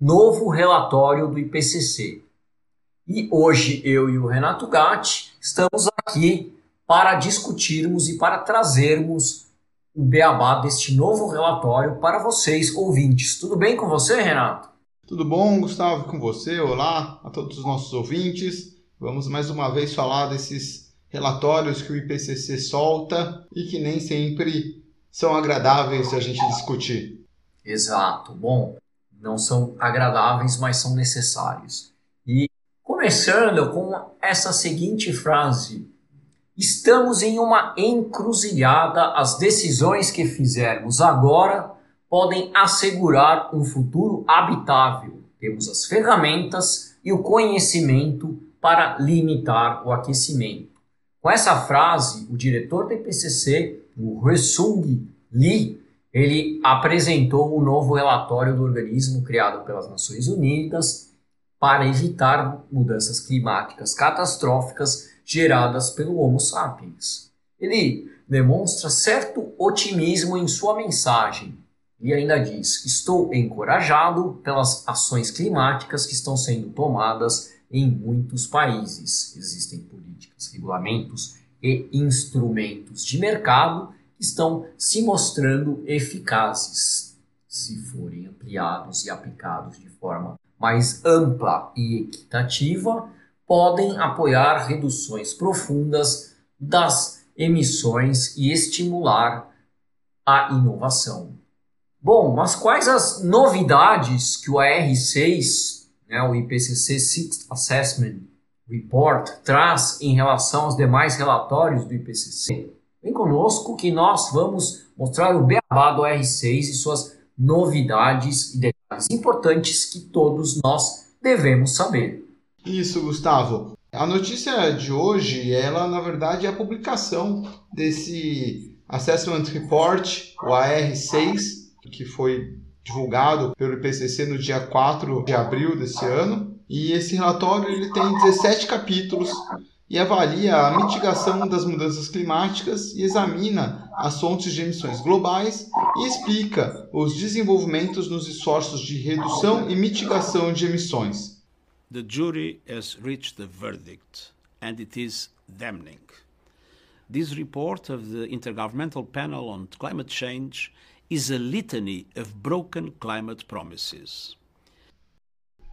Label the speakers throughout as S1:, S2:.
S1: novo relatório do IPCC. E hoje eu e o Renato Gatti estamos aqui para discutirmos e para trazermos o beabá deste novo relatório para vocês, ouvintes. Tudo bem com você, Renato?
S2: Tudo bom, Gustavo, com você? Olá a todos os nossos ouvintes. Vamos mais uma vez falar desses relatórios que o IPCC solta e que nem sempre são agradáveis a gente discutir.
S1: Exato. Bom, não são agradáveis, mas são necessários. E começando com essa seguinte frase: Estamos em uma encruzilhada. As decisões que fizermos agora podem assegurar um futuro habitável. Temos as ferramentas e o conhecimento para limitar o aquecimento. Com essa frase, o diretor do IPCC, o Hwesung Lee, ele apresentou um novo relatório do organismo criado pelas Nações Unidas para evitar mudanças climáticas catastróficas geradas pelo Homo sapiens. Ele demonstra certo otimismo em sua mensagem e ainda diz: Estou encorajado pelas ações climáticas que estão sendo tomadas em muitos países. Existem políticas, regulamentos e instrumentos de mercado estão se mostrando eficazes se forem ampliados e aplicados de forma mais ampla e equitativa podem apoiar reduções profundas das emissões e estimular a inovação. Bom, mas quais as novidades que o AR6, né, o IPCC Sixth Assessment Report, traz em relação aos demais relatórios do IPCC? Vem conosco que nós vamos mostrar o beabá do AR6 e suas novidades e detalhes importantes que todos nós devemos saber.
S2: Isso, Gustavo. A notícia de hoje, ela na verdade é a publicação desse Assessment Report, o AR6, que foi divulgado pelo IPCC no dia 4 de abril desse ano. E esse relatório ele tem 17 capítulos e avalia a mitigação das mudanças climáticas e examina as fontes de emissões globais e explica os desenvolvimentos nos esforços de redução e mitigação de emissões.
S3: The jury has reached a verdict, and it is damning. This report of the Intergovernmental Panel on Climate Change is a litany of broken climate promises.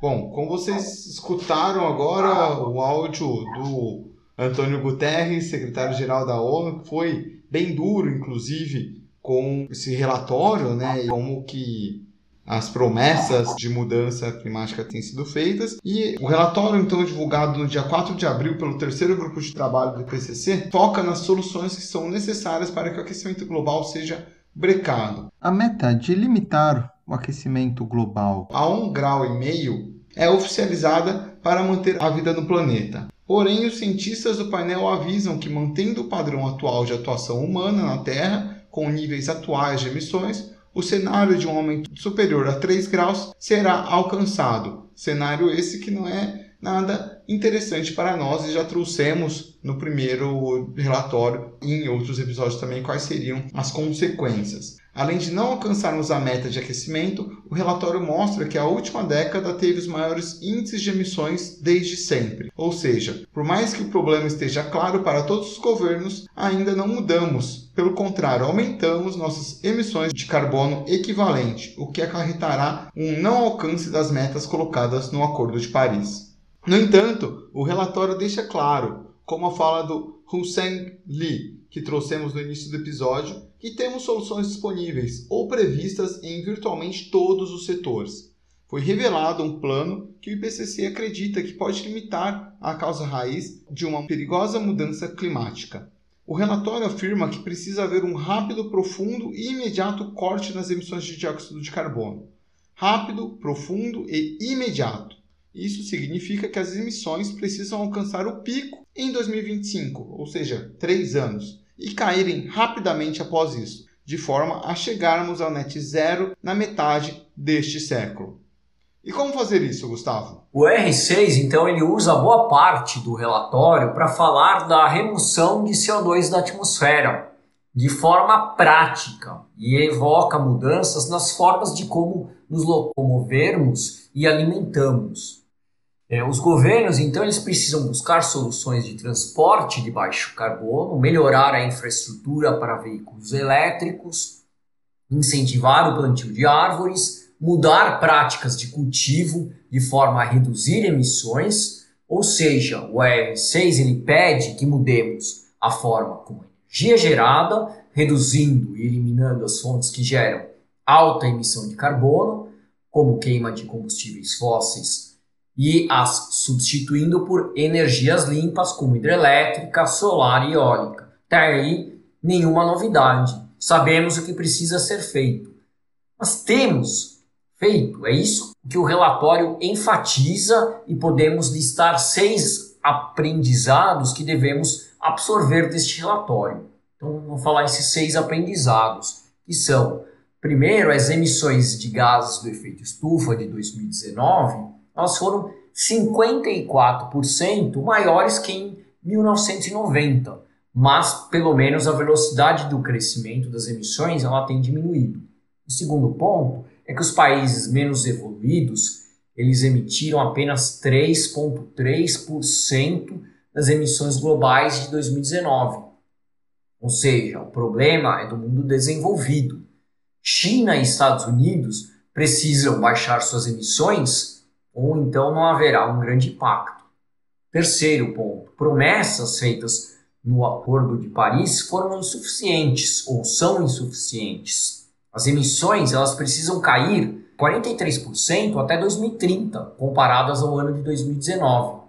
S2: Bom, como vocês escutaram agora o áudio do Antônio Guterres, secretário-geral da ONU, que foi bem duro, inclusive, com esse relatório, né, e como que as promessas de mudança climática têm sido feitas. E o relatório, então, divulgado no dia 4 de abril pelo terceiro grupo de trabalho do IPCC, foca nas soluções que são necessárias para que o aquecimento global seja brecado.
S4: A meta de limitar o aquecimento global
S2: a um grau e meio é oficializada para manter a vida no planeta. Porém, os cientistas do painel avisam que, mantendo o padrão atual de atuação humana na Terra, com níveis atuais de emissões, o cenário de um aumento superior a 3 graus será alcançado. Cenário esse que não é nada interessante para nós e já trouxemos no primeiro relatório e em outros episódios também quais seriam as consequências. Além de não alcançarmos a meta de aquecimento, o relatório mostra que a última década teve os maiores índices de emissões desde sempre. Ou seja, por mais que o problema esteja claro para todos os governos, ainda não mudamos. Pelo contrário, aumentamos nossas emissões de carbono equivalente, o que acarretará um não alcance das metas colocadas no Acordo de Paris. No entanto, o relatório deixa claro, como a fala do Hussein Lee, que trouxemos no início do episódio, que temos soluções disponíveis ou previstas em virtualmente todos os setores. Foi revelado um plano que o IPCC acredita que pode limitar a causa raiz de uma perigosa mudança climática. O relatório afirma que precisa haver um rápido, profundo e imediato corte nas emissões de dióxido de carbono. Rápido, profundo e imediato Isso significa que as emissões precisam alcançar o pico em 2025, ou seja, três anos, e caírem rapidamente após isso, de forma a chegarmos ao net zero na metade deste século. E como fazer isso, Gustavo?
S1: O R6, então, ele usa boa parte do relatório para falar da remoção de CO2 da atmosfera de forma prática e evoca mudanças nas formas de como nos locomovermos e alimentamos. É, os governos, então, eles precisam buscar soluções de transporte de baixo carbono, melhorar a infraestrutura para veículos elétricos, incentivar o plantio de árvores, mudar práticas de cultivo de forma a reduzir emissões, ou seja, o R6 ele pede que mudemos a forma como a energia é gerada, reduzindo e eliminando as fontes que geram alta emissão de carbono, como queima de combustíveis fósseis, e as substituindo por energias limpas como hidrelétrica, solar e eólica. Até aí, nenhuma novidade. Sabemos o que precisa ser feito. Mas temos feito. É isso que o relatório enfatiza e podemos listar seis aprendizados que devemos absorver deste relatório. Então, vou falar esses seis aprendizados, que são, primeiro, as emissões de gases do efeito estufa de 2019, elas foram 54% maiores que em 1990, mas pelo menos a velocidade do crescimento das emissões ela tem diminuído. O segundo ponto é que os países menos evoluídos eles emitiram apenas 3,3% das emissões globais de 2019. Ou seja, o problema é do mundo desenvolvido. China e Estados Unidos precisam baixar suas emissões ou então não haverá um grande impacto. Terceiro ponto: promessas feitas no Acordo de Paris foram insuficientes ou são insuficientes. As emissões elas precisam cair 43% até 2030, comparadas ao ano de 2019.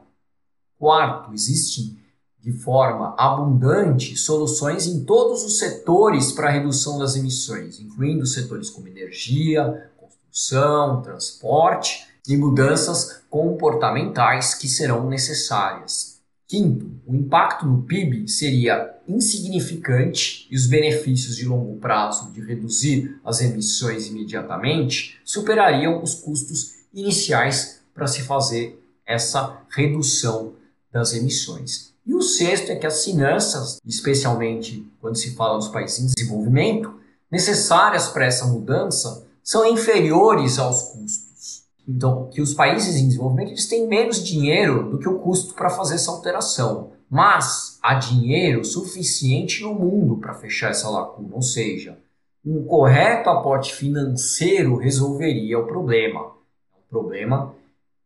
S1: Quarto, existem de forma abundante soluções em todos os setores para a redução das emissões, incluindo setores como energia, construção, transporte e mudanças comportamentais que serão necessárias. Quinto, o impacto no PIB seria insignificante e os benefícios de longo prazo de reduzir as emissões imediatamente superariam os custos iniciais para se fazer essa redução das emissões. E o sexto é que as finanças, especialmente quando se fala dos países em desenvolvimento, necessárias para essa mudança são inferiores aos custos. Então, que os países em desenvolvimento eles têm menos dinheiro do que o custo para fazer essa alteração. Mas há dinheiro suficiente no mundo para fechar essa lacuna, ou seja, um correto aporte financeiro resolveria o problema. O problema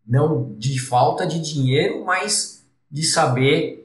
S1: não de falta de dinheiro, mas de saber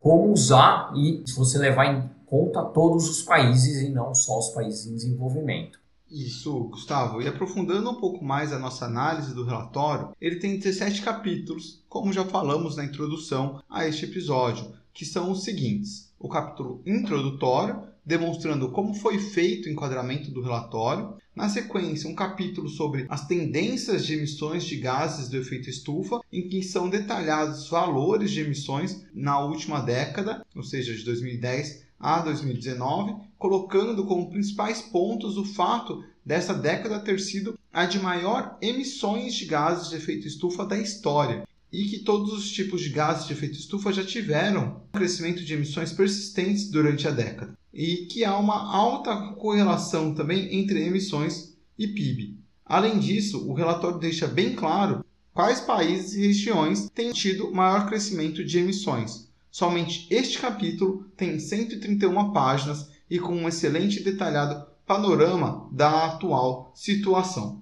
S1: como usar e se você levar em conta todos os países e não só os países em desenvolvimento.
S2: Isso, Gustavo. E aprofundando um pouco mais a nossa análise do relatório, ele tem 17 capítulos, como já falamos na introdução a este episódio, que são os seguintes: o capítulo introdutório, demonstrando como foi feito o enquadramento do relatório. Na sequência, um capítulo sobre as tendências de emissões de gases do efeito estufa, em que são detalhados valores de emissões na última década, ou seja, de 2010 a 2019, colocando como principais pontos o fato dessa década ter sido a de maior emissões de gases de efeito estufa da história e que todos os tipos de gases de efeito estufa já tiveram um crescimento de emissões persistentes durante a década e que há uma alta correlação também entre emissões e PIB. Além disso, o relatório deixa bem claro quais países e regiões têm tido maior crescimento de emissões, Somente este capítulo tem 131 páginas e com um excelente e detalhado panorama da atual situação.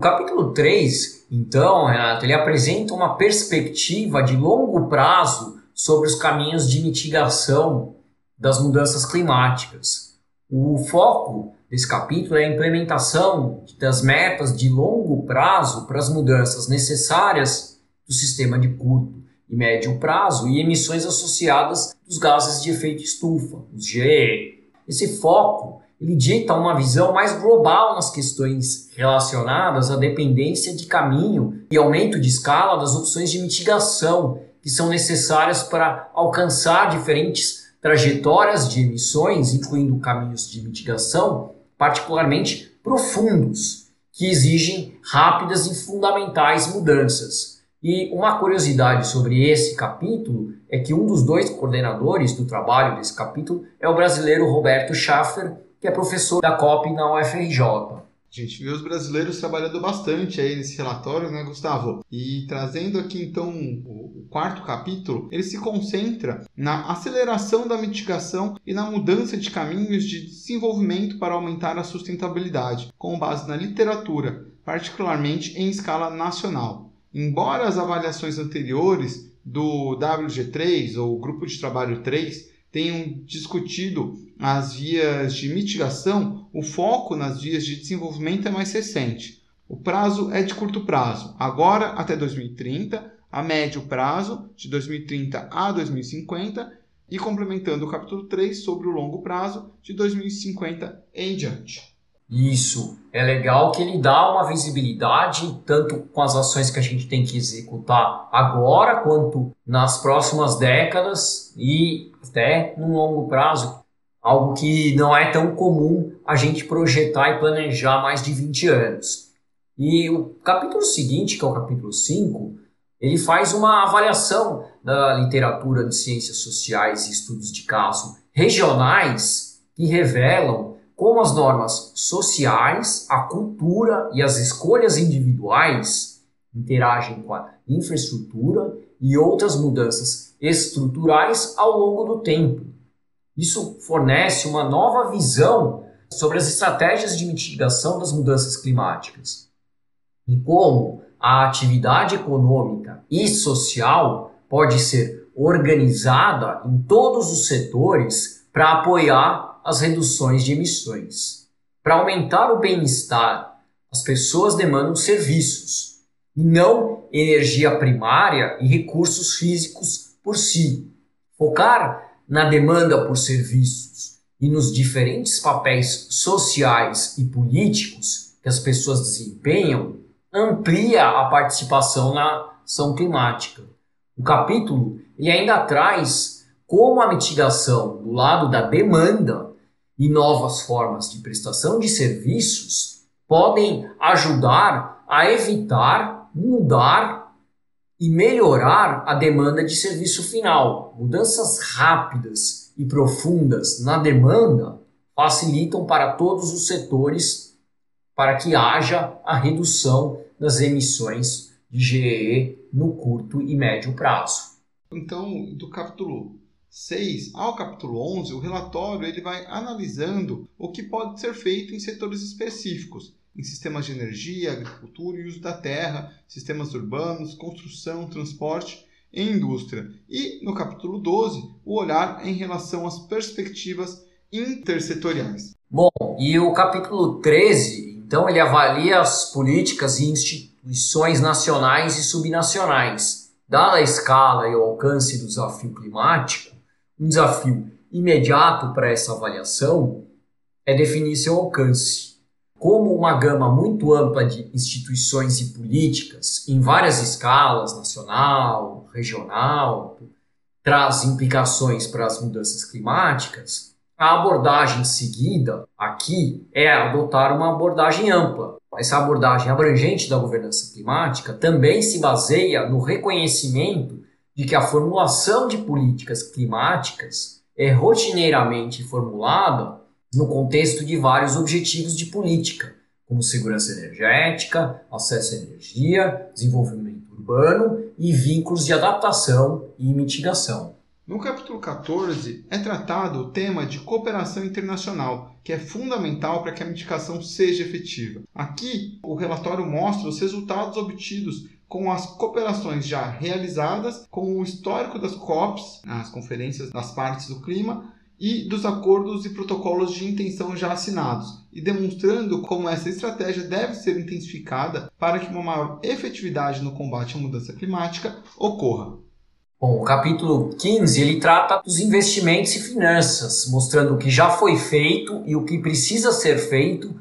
S1: O capítulo 3, então, Renato, ele apresenta uma perspectiva de longo prazo sobre os caminhos de mitigação das mudanças climáticas. O foco desse capítulo é a implementação das metas de longo prazo para as mudanças necessárias do sistema de curto e médio prazo e emissões associadas dos gases de efeito estufa, os GE. Esse foco ele dita uma visão mais global nas questões relacionadas à dependência de caminho e aumento de escala das opções de mitigação que são necessárias para alcançar diferentes trajetórias de emissões, incluindo caminhos de mitigação particularmente profundos, que exigem rápidas e fundamentais mudanças. E uma curiosidade sobre esse capítulo é que um dos dois coordenadores do trabalho desse capítulo é o brasileiro Roberto Schaffer, que é professor da COP na UFRJ.
S2: A gente viu os brasileiros trabalhando bastante aí nesse relatório, né, Gustavo? E trazendo aqui então o quarto capítulo, ele se concentra na aceleração da mitigação e na mudança de caminhos de desenvolvimento para aumentar a sustentabilidade, com base na literatura, particularmente em escala nacional. Embora as avaliações anteriores do WG3 ou Grupo de Trabalho 3 tenham discutido as vias de mitigação, o foco nas vias de desenvolvimento é mais recente. O prazo é de curto prazo, agora até 2030, a médio prazo, de 2030 a 2050, e complementando o capítulo 3 sobre o longo prazo, de 2050 em diante.
S1: Isso. É legal que ele dá uma visibilidade, tanto com as ações que a gente tem que executar agora, quanto nas próximas décadas e até no longo prazo. Algo que não é tão comum a gente projetar e planejar mais de 20 anos. E o capítulo seguinte, que é o capítulo 5, ele faz uma avaliação da literatura de ciências sociais e estudos de caso regionais que revelam como as normas sociais, a cultura e as escolhas individuais interagem com a infraestrutura e outras mudanças estruturais ao longo do tempo. Isso fornece uma nova visão sobre as estratégias de mitigação das mudanças climáticas e como a atividade econômica e social pode ser organizada em todos os setores para apoiar as reduções de emissões. Para aumentar o bem-estar, as pessoas demandam serviços e não energia primária e recursos físicos por si. Focar na demanda por serviços e nos diferentes papéis sociais e políticos que as pessoas desempenham amplia a participação na ação climática. O capítulo ele ainda traz como a mitigação do lado da demanda e novas formas de prestação de serviços podem ajudar a evitar, mudar e melhorar a demanda de serviço final. Mudanças rápidas e profundas na demanda facilitam para todos os setores para que haja a redução das emissões de GEE no curto e médio prazo.
S2: Então, do capítulo 6 ao capítulo 11, o relatório ele vai analisando o que pode ser feito em setores específicos, em sistemas de energia, agricultura e uso da terra, sistemas urbanos, construção, transporte e indústria. E no capítulo 12, o olhar em relação às perspectivas intersetoriais.
S1: Bom, e o capítulo 13, então, ele avalia as políticas e instituições nacionais e subnacionais. Dada a escala e o alcance do desafio climático, um desafio imediato para essa avaliação é definir seu alcance. Como uma gama muito ampla de instituições e políticas, em várias escalas, nacional, regional, traz implicações para as mudanças climáticas, a abordagem seguida aqui é adotar uma abordagem ampla. Essa abordagem abrangente da governança climática também se baseia no reconhecimento de que a formulação de políticas climáticas é rotineiramente formulada no contexto de vários objetivos de política, como segurança energética, acesso à energia, desenvolvimento urbano e vínculos de adaptação e mitigação.
S2: No capítulo 14 é tratado o tema de cooperação internacional, que é fundamental para que a mitigação seja efetiva. Aqui, o relatório mostra os resultados obtidos com as cooperações já realizadas, com o histórico das COPs, as conferências das partes do clima, e dos acordos e protocolos de intenção já assinados, e demonstrando como essa estratégia deve ser intensificada para que uma maior efetividade no combate à mudança climática ocorra.
S1: Bom, o capítulo 15 ele trata dos investimentos e finanças, mostrando o que já foi feito e o que precisa ser feito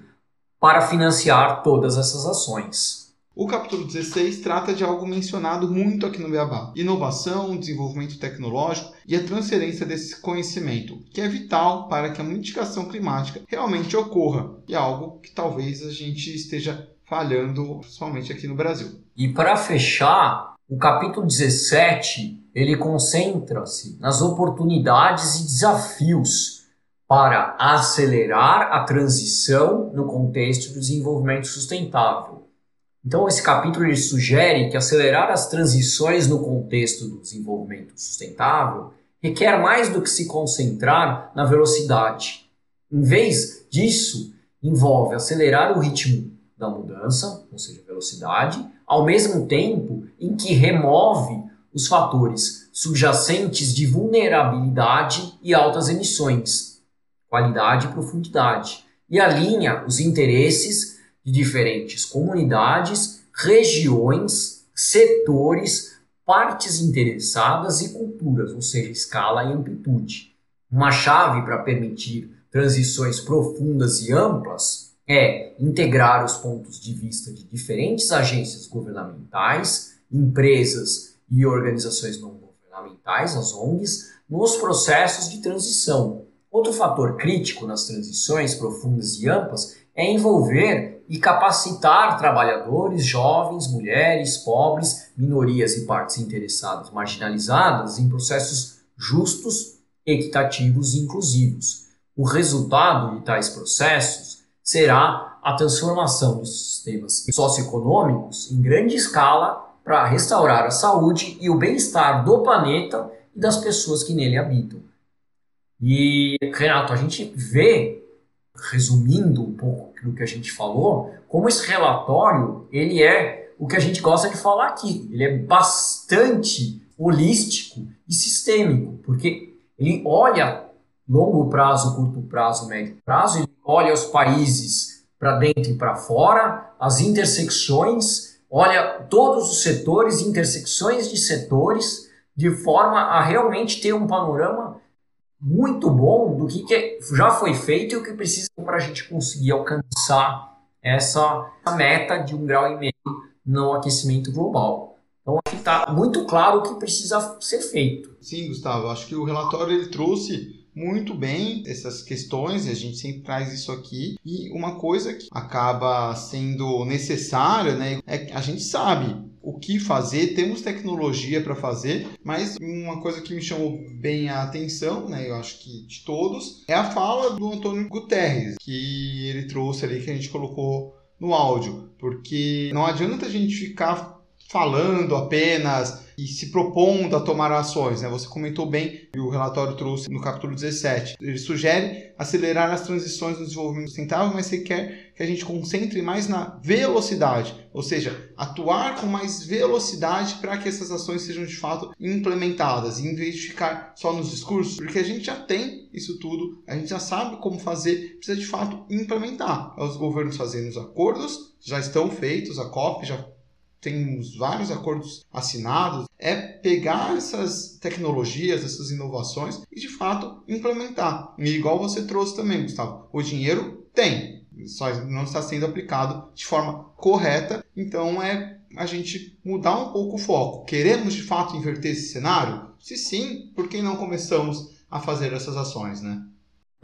S1: para financiar todas essas ações.
S2: O capítulo 16 trata de algo mencionado muito aqui no Beabá: inovação, desenvolvimento tecnológico e a transferência desse conhecimento, que é vital para que a mitigação climática realmente ocorra, e é algo que talvez a gente esteja falhando, principalmente aqui no Brasil.
S1: E para fechar, o capítulo 17 ele concentra-se nas oportunidades e desafios para acelerar a transição no contexto do desenvolvimento sustentável. Então, esse capítulo ele sugere que acelerar as transições no contexto do desenvolvimento sustentável requer mais do que se concentrar na velocidade. Em vez disso, envolve acelerar o ritmo da mudança, ou seja, velocidade, ao mesmo tempo em que remove os fatores subjacentes de vulnerabilidade e altas emissões, qualidade e profundidade, e alinha os interesses de diferentes comunidades, regiões, setores, partes interessadas e culturas, ou seja, escala e amplitude. Uma chave para permitir transições profundas e amplas é integrar os pontos de vista de diferentes agências governamentais, empresas e organizações não governamentais, as ONGs, nos processos de transição. Outro fator crítico nas transições profundas e amplas é envolver e capacitar trabalhadores, jovens, mulheres, pobres, minorias e partes interessadas marginalizadas em processos justos, equitativos e inclusivos. O resultado de tais processos será a transformação dos sistemas socioeconômicos em grande escala para restaurar a saúde e o bem-estar do planeta e das pessoas que nele habitam. E, Renato, a gente vê, resumindo um pouco do que a gente falou, como esse relatório ele é o que a gente gosta de falar aqui. Ele é bastante holístico e sistêmico, porque ele olha longo prazo, curto prazo, médio prazo, ele olha os países para dentro e para fora, as intersecções, olha todos os setores, intersecções de setores, de forma a realmente ter um panorama muito bom do que, que já foi feito e o que precisa para a gente conseguir alcançar essa meta de um grau e meio no aquecimento global. Então, aqui está muito claro o que precisa ser feito.
S2: Sim, Gustavo. Acho que o relatório ele trouxe muito bem essas questões, a gente sempre traz isso aqui. E uma coisa que acaba sendo necessária, né, é que a gente sabe o que fazer, temos tecnologia para fazer, mas uma coisa que me chamou bem a atenção, né, eu acho que de todos, é a fala do Antônio Guterres, que ele trouxe ali, que a gente colocou no áudio, porque não adianta a gente ficar falando apenas e se propondo a tomar ações. Né? Você comentou bem, e o relatório trouxe no capítulo 17. Ele sugere acelerar as transições no desenvolvimento sustentável, mas quer que a gente concentre mais na velocidade, ou seja, atuar com mais velocidade para que essas ações sejam de fato implementadas, em vez de ficar só nos discursos, porque a gente já tem isso tudo, a gente já sabe como fazer, precisa de fato implementar. Os governos fazendo os acordos, já estão feitos, a COP já temos vários acordos assinados, é pegar essas tecnologias, essas inovações e de fato implementar. E igual você trouxe também, Gustavo, o dinheiro tem, só não está sendo aplicado de forma correta, então é a gente mudar um pouco o foco. Queremos de fato inverter esse cenário? Se sim, por que não começamos a fazer essas ações, né?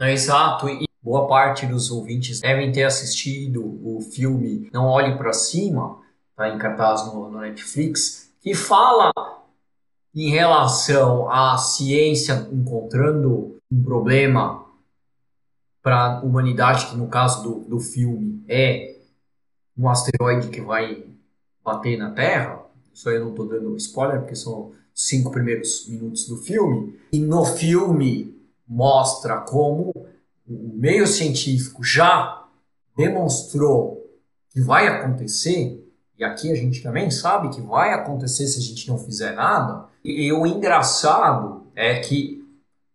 S1: É exato, e boa parte dos ouvintes devem ter assistido o filme Não Olhe para Cima, tá em cartaz no, no Netflix, que fala em relação à ciência encontrando um problema para a humanidade, que no caso do, do filme é um asteroide que vai bater na Terra. Isso aí eu não estou dando spoiler, porque são cinco primeiros minutos do filme. E no filme mostra como o meio científico já demonstrou que vai acontecer e aqui a gente também sabe que vai acontecer se a gente não fizer nada. E, o engraçado é que,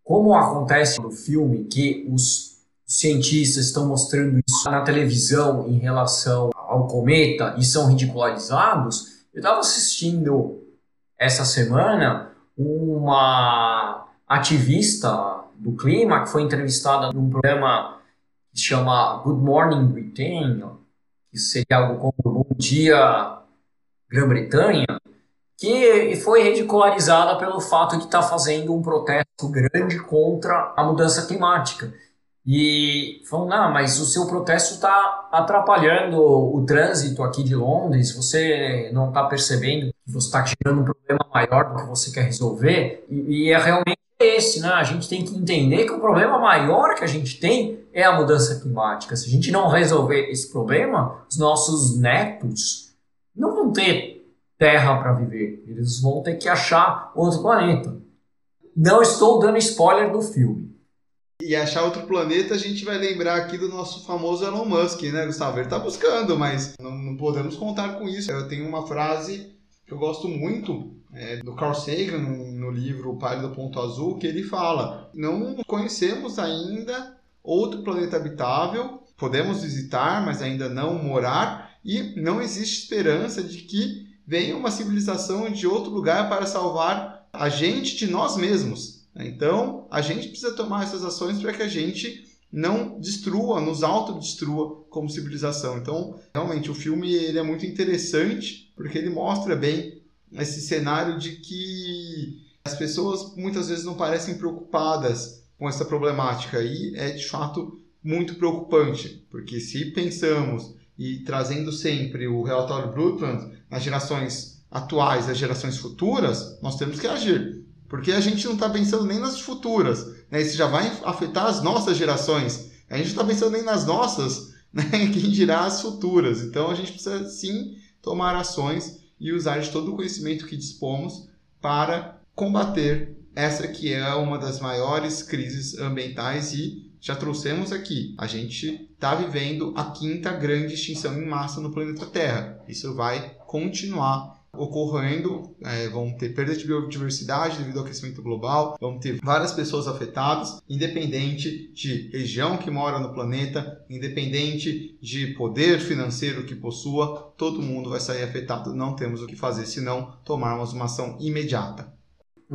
S1: como acontece no filme, que os cientistas estão mostrando isso na televisão em relação ao cometa e são ridicularizados, eu estava assistindo essa semana uma ativista do clima que foi entrevistada num programa que se chama Good Morning Britain, que seria algo como Bom Dia Grã-Bretanha, que foi ridicularizada pelo fato de estar tá fazendo um protesto grande contra a mudança climática. E falou, não, mas o seu protesto está atrapalhando o trânsito aqui de Londres, você não está percebendo que você está gerando um problema maior do que você quer resolver, e, e é realmente esse, né? A gente tem que entender que o problema maior que a gente tem é a mudança climática. Se a gente não resolver esse problema, os nossos netos não vão ter terra para viver, eles vão ter que achar outro planeta. Não estou dando spoiler do filme
S2: e achar outro planeta, a gente vai lembrar aqui do nosso famoso Elon Musk, né, Gustavo? Ele tá buscando, mas não, não podemos contar com isso. Eu tenho uma frase que eu gosto muito é, do Carl Sagan no livro O Pai do Ponto Azul, que ele fala: não conhecemos ainda outro planeta habitável, podemos visitar, mas ainda não morar, e não existe esperança de que venha uma civilização de outro lugar para salvar a gente de nós mesmos. Então, a gente precisa tomar essas ações para que a gente não destrua, nos autodestrua como civilização. Então, realmente, o filme ele é muito interessante porque ele mostra bem esse cenário de que as pessoas muitas vezes não parecem preocupadas com essa problemática e é de fato muito preocupante, porque se pensamos e trazendo sempre o relatório Brundtland nas gerações atuais, as gerações futuras, nós temos que agir. Porque a gente não está pensando nem nas futuras. Né? Isso já vai afetar as nossas gerações. A gente não está pensando nem nas nossas, né? quem dirá as futuras. Então a gente precisa sim tomar ações e usar de todo o conhecimento que dispomos para combater essa que é uma das maiores crises ambientais e já trouxemos aqui. A gente está vivendo a quinta grande extinção em massa no planeta Terra. Isso vai continuar ocorrendo, é, vão ter perda de biodiversidade devido ao aquecimento global, vão ter várias pessoas afetadas, independente de região que mora no planeta, independente de poder financeiro que possua, todo mundo vai sair afetado. Não temos o que fazer senão tomarmos uma ação imediata.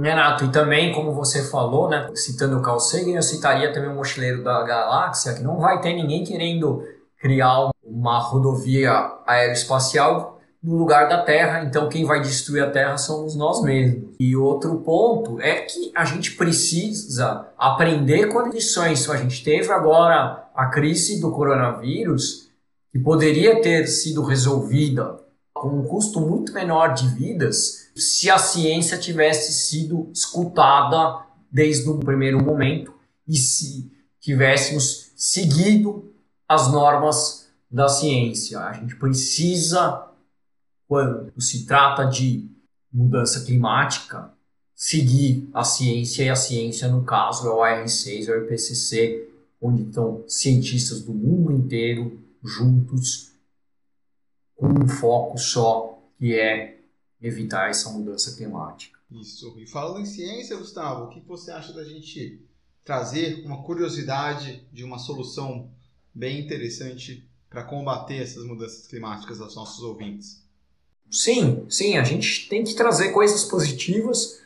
S1: Renato, e também, como você falou, né, citando o Carl Sagan, eu citaria também o Mochileiro da Galáxia, que não vai ter ninguém querendo criar uma rodovia aeroespacial no lugar da Terra, então quem vai destruir a Terra somos nós mesmos. E outro ponto é que a gente precisa aprender com as lições. A gente teve agora a crise do coronavírus, que poderia ter sido resolvida com um custo muito menor de vidas se a ciência tivesse sido escutada desde o primeiro momento e se tivéssemos seguido as normas da ciência. A gente precisa quando se trata de mudança climática, seguir a ciência, e a ciência, no caso, é o AR6, é o IPCC, onde estão cientistas do mundo inteiro juntos, com um foco só, que é evitar essa mudança climática.
S2: Isso. E falando em ciência, Gustavo, o que você acha da gente trazer uma curiosidade de uma solução bem interessante para combater essas mudanças climáticas aos nossos ouvintes?
S1: Sim, sim, a gente tem que trazer coisas positivas.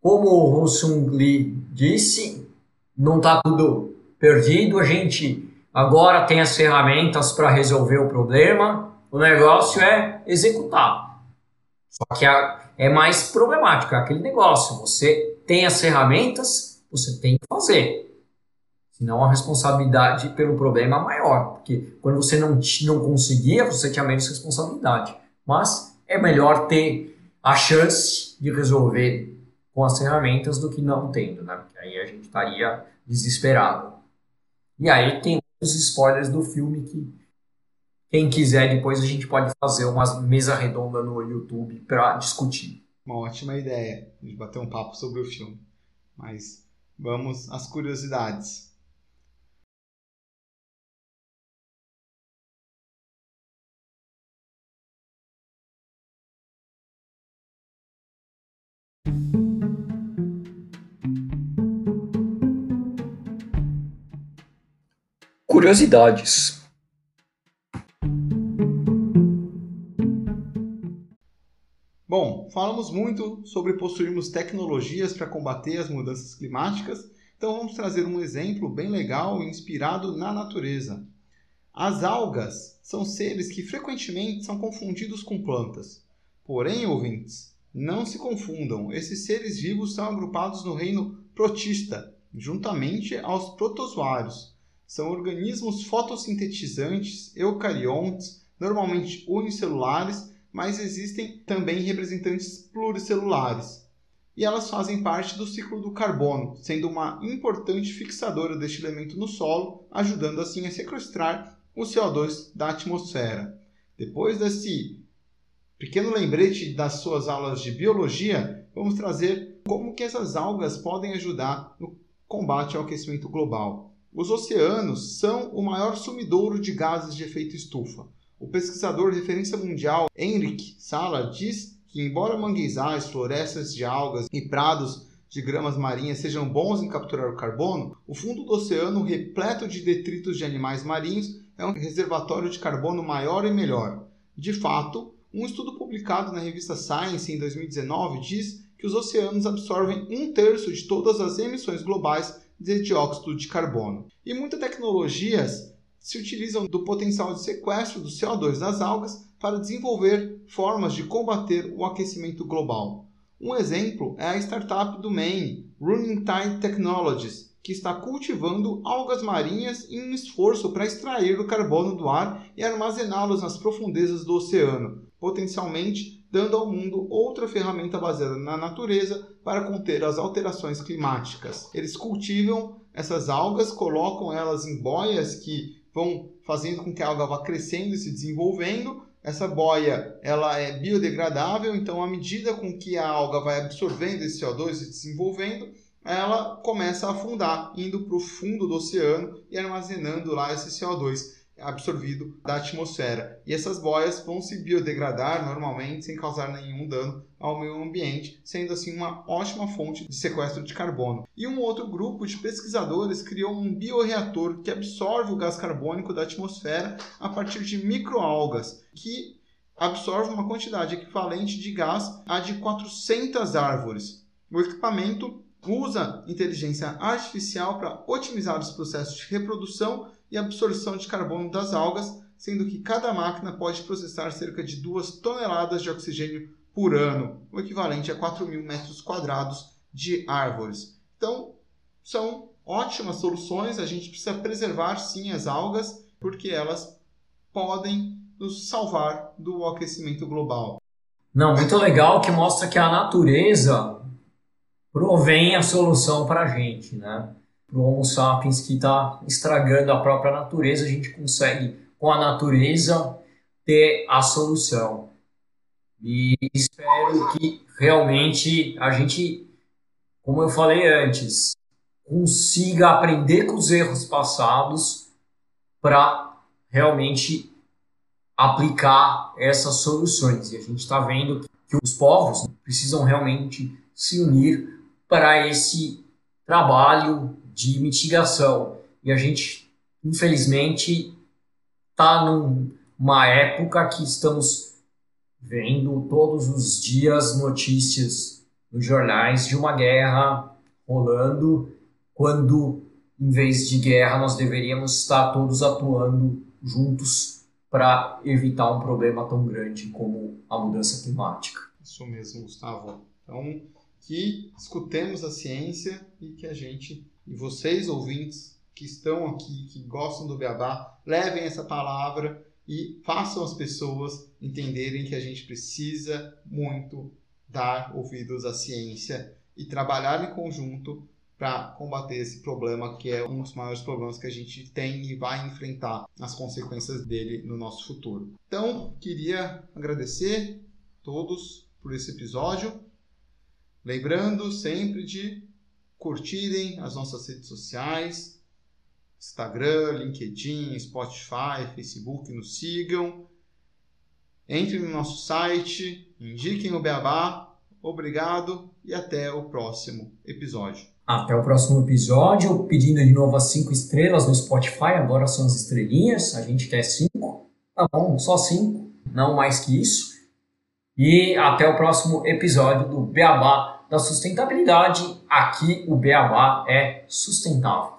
S1: Como o Hong Lee disse, não está tudo perdido, a gente agora tem as ferramentas para resolver o problema, o negócio é executar. Só que é mais problemático, é aquele negócio, você tem as ferramentas, você tem que fazer. Senão a responsabilidade pelo problema é maior, porque quando você não, não conseguia, você tinha menos responsabilidade. Mas é melhor ter a chance de resolver com as ferramentas do que não tendo, né? Porque aí a gente estaria desesperado. E aí tem os spoilers do filme que quem quiser depois a gente pode fazer uma mesa redonda no YouTube para discutir.
S2: Uma ótima ideia de bater um papo sobre o filme. Mas vamos às curiosidades.
S1: Curiosidades.
S2: Falamos muito sobre possuirmos tecnologias para combater as mudanças climáticas, então vamos trazer um exemplo bem legal inspirado na natureza. As algas são seres que frequentemente são confundidos com plantas. Porém, ouvintes, não se confundam, esses seres vivos são agrupados no reino protista, juntamente aos protozoários. São organismos fotossintetizantes, eucariontes, normalmente unicelulares, mas existem também representantes pluricelulares. E elas fazem parte do ciclo do carbono, sendo uma importante fixadora deste elemento no solo, ajudando assim a sequestrar o CO2 da atmosfera. Depois desse pequeno lembrete das suas aulas de biologia, vamos trazer como que essas algas podem ajudar no combate ao aquecimento global. Os oceanos são o maior sumidouro de gases de efeito estufa. O pesquisador referência mundial Henrik Sala diz que, embora manguezais, florestas de algas e prados de gramas marinhas sejam bons em capturar o carbono, o fundo do oceano, repleto de detritos de animais marinhos, é um reservatório de carbono maior e melhor. De fato, um estudo publicado na revista Science em 2019 diz que os oceanos absorvem um terço de todas as emissões globais de dióxido de carbono. E muitas tecnologias se utilizam do potencial de sequestro do CO2 das algas para desenvolver formas de combater o aquecimento global. Um exemplo é a startup do Maine, Running Tide Technologies, que está cultivando algas marinhas em um esforço para extrair o carbono do ar e armazená-los nas profundezas do oceano, potencialmente dando ao mundo outra ferramenta baseada na natureza para conter as alterações climáticas. Eles cultivam essas algas, colocam elas em boias que vão fazendo com que a alga vá crescendo e se desenvolvendo. Essa boia ela é biodegradável, então à medida com que a alga vai absorvendo esse CO2 e se desenvolvendo, ela começa a afundar, indo para o fundo do oceano e armazenando lá esse CO2 absorvido da atmosfera. E essas boias vão se biodegradar normalmente sem causar nenhum dano ao meio ambiente, sendo assim uma ótima fonte de sequestro de carbono. E um outro grupo de pesquisadores criou um bioreator que absorve o gás carbônico da atmosfera a partir de microalgas, que absorve uma quantidade equivalente de gás a de 400 árvores. O equipamento usa inteligência artificial para otimizar os processos de reprodução e absorção de carbono das algas, sendo que cada máquina pode processar cerca de 2 toneladas de oxigênio por ano, o equivalente a 4 mil metros quadrados de árvores. Então, são ótimas soluções, a gente precisa preservar sim as algas, porque elas podem nos salvar do aquecimento global.
S1: Não, muito legal que mostra que a natureza provém a solução para a gente, né? para o Homo sapiens que está estragando a própria natureza, a gente consegue, com a natureza, ter a solução. E espero que realmente a gente, como eu falei antes, consiga aprender com os erros passados para realmente aplicar essas soluções. E a gente está vendo que os povos precisam realmente se unir para esse trabalho de mitigação. E a gente, infelizmente, está numa época que estamos vendo todos os dias notícias nos jornais de uma guerra rolando, quando, em vez de guerra, nós deveríamos estar todos atuando juntos para evitar um problema tão grande como a mudança climática.
S2: Isso mesmo, Gustavo. Então, que escutemos a ciência e que a gente e vocês, ouvintes, que estão aqui, que gostam do beabá, levem essa palavra e façam as pessoas entenderem que a gente precisa muito dar ouvidos à ciência e trabalhar em conjunto para combater esse problema que é um dos maiores problemas que a gente tem e vai enfrentar as consequências dele no nosso futuro. Então, queria agradecer todos por esse episódio. Lembrando sempre de curtirem as nossas redes sociais, Instagram, LinkedIn, Spotify, Facebook, nos sigam. Entrem no nosso site, indiquem o Beabá. Obrigado e até o próximo episódio.
S1: Até o próximo episódio, pedindo de novo as cinco estrelas no Spotify, agora são as estrelinhas, a gente quer cinco, tá bom, só cinco, não mais que isso. E até o próximo episódio do Beabá da Sustentabilidade. Aqui o Beabá é sustentável.